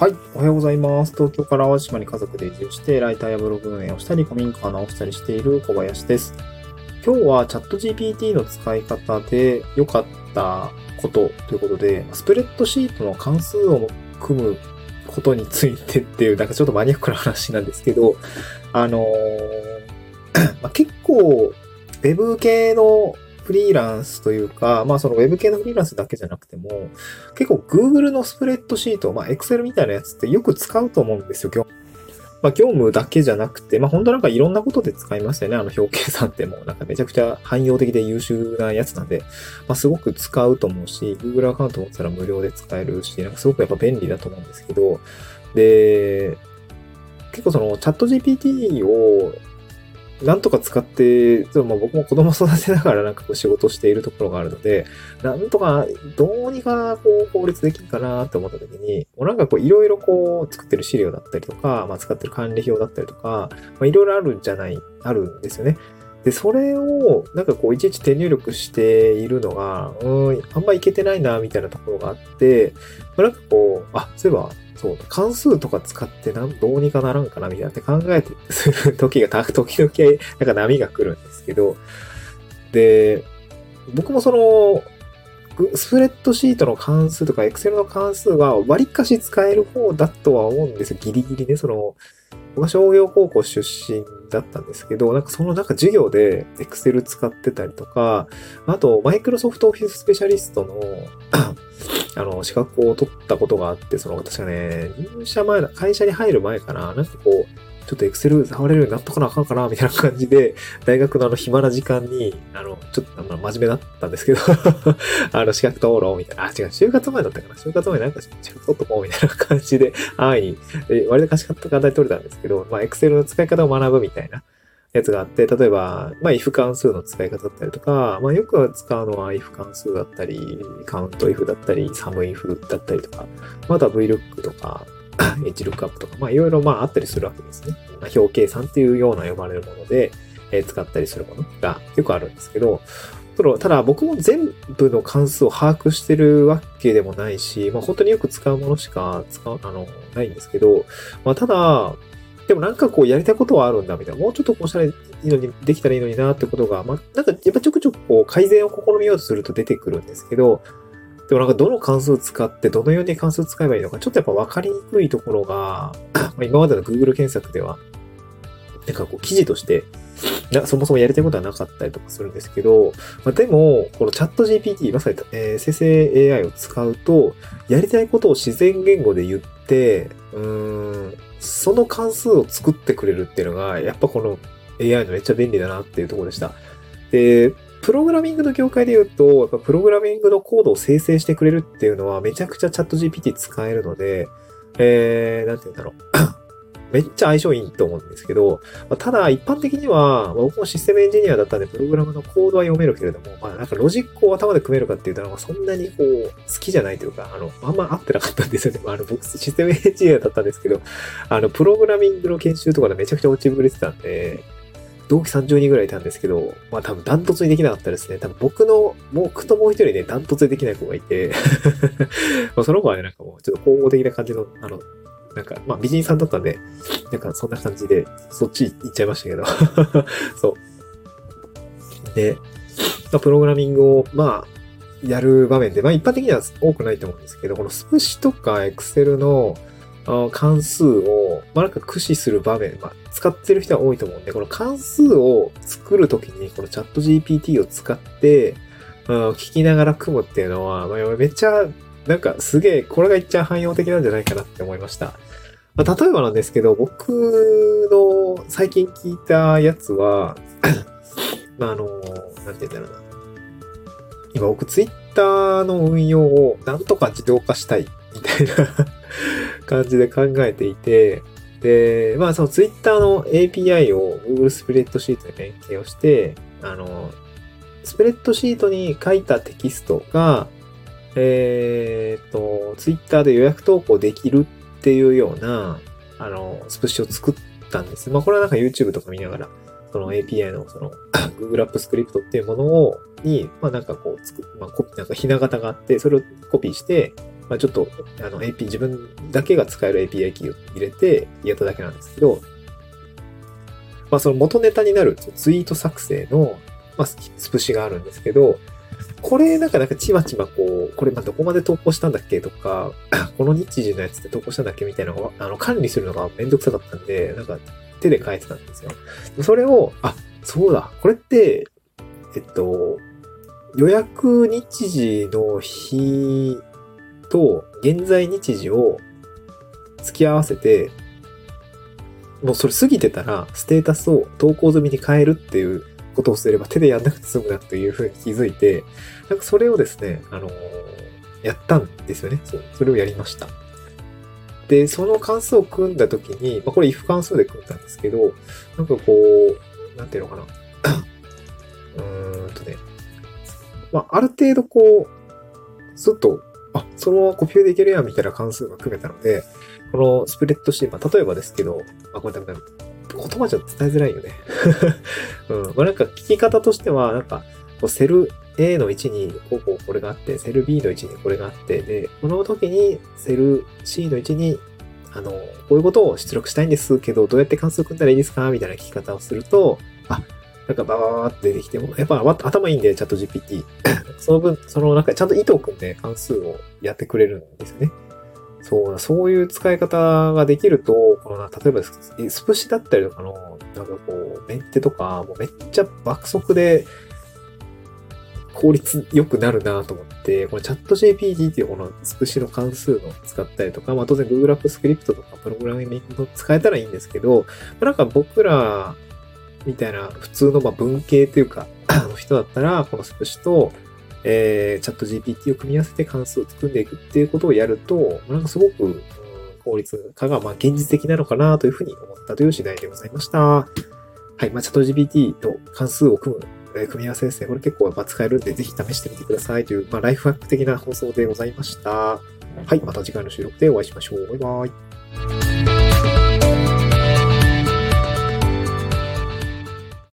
はい。おはようございます。東京から淡路島に家族で移住して、ライターやブログ運営をしたり、古民家を直したりしている小林です。今日はチャット GPT の使い方で良かったことということで、スプレッドシートの関数を組むことについてっていう、なんかちょっとマニアックな話なんですけど、あのー、ま、結構、ウェブ系のフリーランスというか、まあその Web 系のフリーランスだけじゃなくても、結構 Google のスプレッドシート、まあ Excel みたいなやつってよく使うと思うんですよ、業まあ、業務だけじゃなくて、まあ、本当なんかいろんなことで使いますよね。あの表計算ってもうなんかめちゃくちゃ汎用的で優秀なやつなんで、まあ、すごく使うと思うし、Google アカウント持ったら無料で使えるし、なんかすごくやっぱ便利だと思うんですけど、で、結構そのチャット GPT をなんとか使って、でも、僕も子供育てながらなんかこう仕事しているところがあるので、なんとかどうにかこう効率できるかなって思った時に、もうなんかこういろいろこう作ってる資料だったりとか、まあ、使ってる管理表だったりとか、まあ、いろいろあるんじゃない、あるんですよね。で、それを、なんかこう、いちいち手入力しているのが、うん、あんまいけてないな、みたいなところがあって、まあ、なんかこう、あ、そういえば、そう、関数とか使ってなんどうにかならんかなみたいなって考えてする時が、時々、なんか波が来るんですけど、で、僕もその、スプレッドシートの関数とか、エクセルの関数は割かし使える方だとは思うんですよ。ギリギリね、その、僕は商業高校出身だったんですけど、なんかそのなんか授業で Excel 使ってたりとか、あと、マイクロソフトオフィススペシャリストの あの、資格を取ったことがあって、その、私がね、入社前だ、会社に入る前かな、なんかこう、ちょっとエクセル触れるようになっとかなあかんかな、みたいな感じで、大学のあの暇な時間に、あの、ちょっと、あの、真面目だったんですけど あの、資格取ろう、みたいな。あ、違う、就活前だったかな。就活前なんか資格取っとこう、みたいな感じで、安易に、割と賢かった課題取れたんですけど、まあ、エクセルの使い方を学ぶみたいな。やつがあって、例えば、まあ、if 関数の使い方だったりとか、まあ、よく使うのは if 関数だったり、カウント if だったり、sum if だったりとか、また vlook とか、hlookup とか、まあ、いろいろまああったりするわけですね。まあ、表計算っていうような呼ばれるもので、え、使ったりするものがよくあるんですけど、ただ僕も全部の関数を把握してるわけでもないし、まあ本当によく使うものしか使う、あの、ないんですけど、まあただ、でもなんかこうやりたいことはあるんだみたいな、もうちょっとこうしたらいいのに、できたらいいのになってことが、まあ、なんかやっぱちょくちょくこう改善を試みようとすると出てくるんですけど、でもなんかどの関数使ってどのように関数使えばいいのか、ちょっとやっぱ分かりにくいところが、今までの Google 検索では、なんかこう記事としてな、そもそもやりたいことはなかったりとかするんですけど、まあ、でも、このチャット GPT、まさに、えー、生成 AI を使うと、やりたいことを自然言語で言って、うーん、その関数を作ってくれるっていうのが、やっぱこの AI のめっちゃ便利だなっていうところでした。で、プログラミングの業界で言うと、やっぱプログラミングのコードを生成してくれるっていうのはめちゃくちゃチャット GPT 使えるので、えー、なんて言うんだろう。めっちゃ相性いいと思うんですけど、ま、ただ一般的には、ま僕もシステムエンジニアだったんで、プログラムのコードは読めるけれども、まあなんかロジックを頭で組めるかっていうと、そんなにこう、好きじゃないというか、あの、あんま合ってなかったんですよね。まあ、あの、僕システムエンジニアだったんですけど、あの、プログラミングの研修とかでめちゃくちゃ落ちぶれてたんで、同期30人ぐらいいたんですけど、まあ多分ダントツにできなかったですね。多分僕の、僕ともう一人ね、ダントツでできない子がいて まあその子はね、なんかもうちょっと総合的な感じの、あの、なんか、まあ美人さんだったんで、なんかそんな感じで、そっち行っちゃいましたけど そう。で、まあ、プログラミングを、まあ、やる場面で、まあ一般的には多くないと思うんですけど、このスプシとかエクセルの関数を、まあなんか駆使する場面、まあ使ってる人は多いと思うんで、この関数を作るときに、このチャット GPT を使って、聞きながら組むっていうのは、まあ、めっちゃなんかすげえ、これが一番汎用的なんじゃないかなって思いました。まあ、例えばなんですけど、僕の最近聞いたやつは、まあ、あの、なんて言うんだろうな。今僕ツイッターの運用をなんとか自動化したいみたいな 感じで考えていて、で、まあそのツイッターの API を Google スプレッドシートで連携をして、あの、スプレッドシートに書いたテキストが、えっ、ー、と、ツイッターで予約投稿できるっていうような、あの、スプッシュを作ったんです。まあ、これはなんか YouTube とか見ながら、その API のその Google App Script っていうものを、に、まあなんかこう、つく、まあコピー、なんかひな型があって、それをコピーして、まあ、ちょっと、あの AP、自分だけが使える API キーを入れてやっただけなんですけど、まあ、その元ネタになるツイート作成の、まあ、スプシがあるんですけど、これなんかなんかちまちまこう、これまどこまで投稿したんだっけとか、この日時のやつで投稿したんだっけみたいなのをあの管理するのがめんどくさかったんで、なんか手で書いてたんですよ。それを、あ、そうだ、これって、えっと、予約日時の日と現在日時を付き合わせて、もうそれ過ぎてたら、ステータスを投稿済みに変えるっていうことをすれば手でやんなくて済むなというふうに気づいて、なんかそれをですね、あのー、やったんですよね。そう。それをやりました。で、その関数を組んだときに、まあ、これ if 関数で組んだんですけど、なんかこう、なんていうのかな。うーんとね。まあ、ある程度こう、すっと、あ、そのままコピペでいけるやんみたいな関数が組めたので、このスプレッドシート、まあ、例えばですけど、あ、これダメだ。言葉じゃ伝えづらいよね。うん。まあ、なんか聞き方としては、なんか、こうセル A の位置にこうこうこれがあって、セル B の位置にこれがあって、で、この時にセル C の位置に、あの、こういうことを出力したいんですけど、どうやって関数組んだらいいですか？みたいな聞き方をすると、あ、なんかババババって出てきても、やっぱ頭いいんで、チャット GPT。その分、その中でちゃんと意図を組んで関数をやってくれるんですよね。そう、そういう使い方ができると、このな、例えばスプシだったりとかの、なんかこう、メンテとか、もうめっちゃ爆速で効率良くなるなと思って、このチャット GPT っていうこのスプシの関数の使ったりとか、まあ当然 Google App スクリプトとかプログラミングの使えたらいいんですけど、なんか僕らみたいな普通のま文系というか、の人だったら、このスプシと、えー、チャット GPT を組み合わせて関数を作んでいくっていうことをやると、なんかすごく、効率化がまあ現実的なのかなというふうに思ったという次第でございました。はい。まあ、チャット GPT と関数を組む、えー、組み合わせですね。これ結構まあ使えるんで、ぜひ試してみてくださいという、まあ、ライフハック的な放送でございました。はい。また次回の収録でお会いしましょう。バイバイ。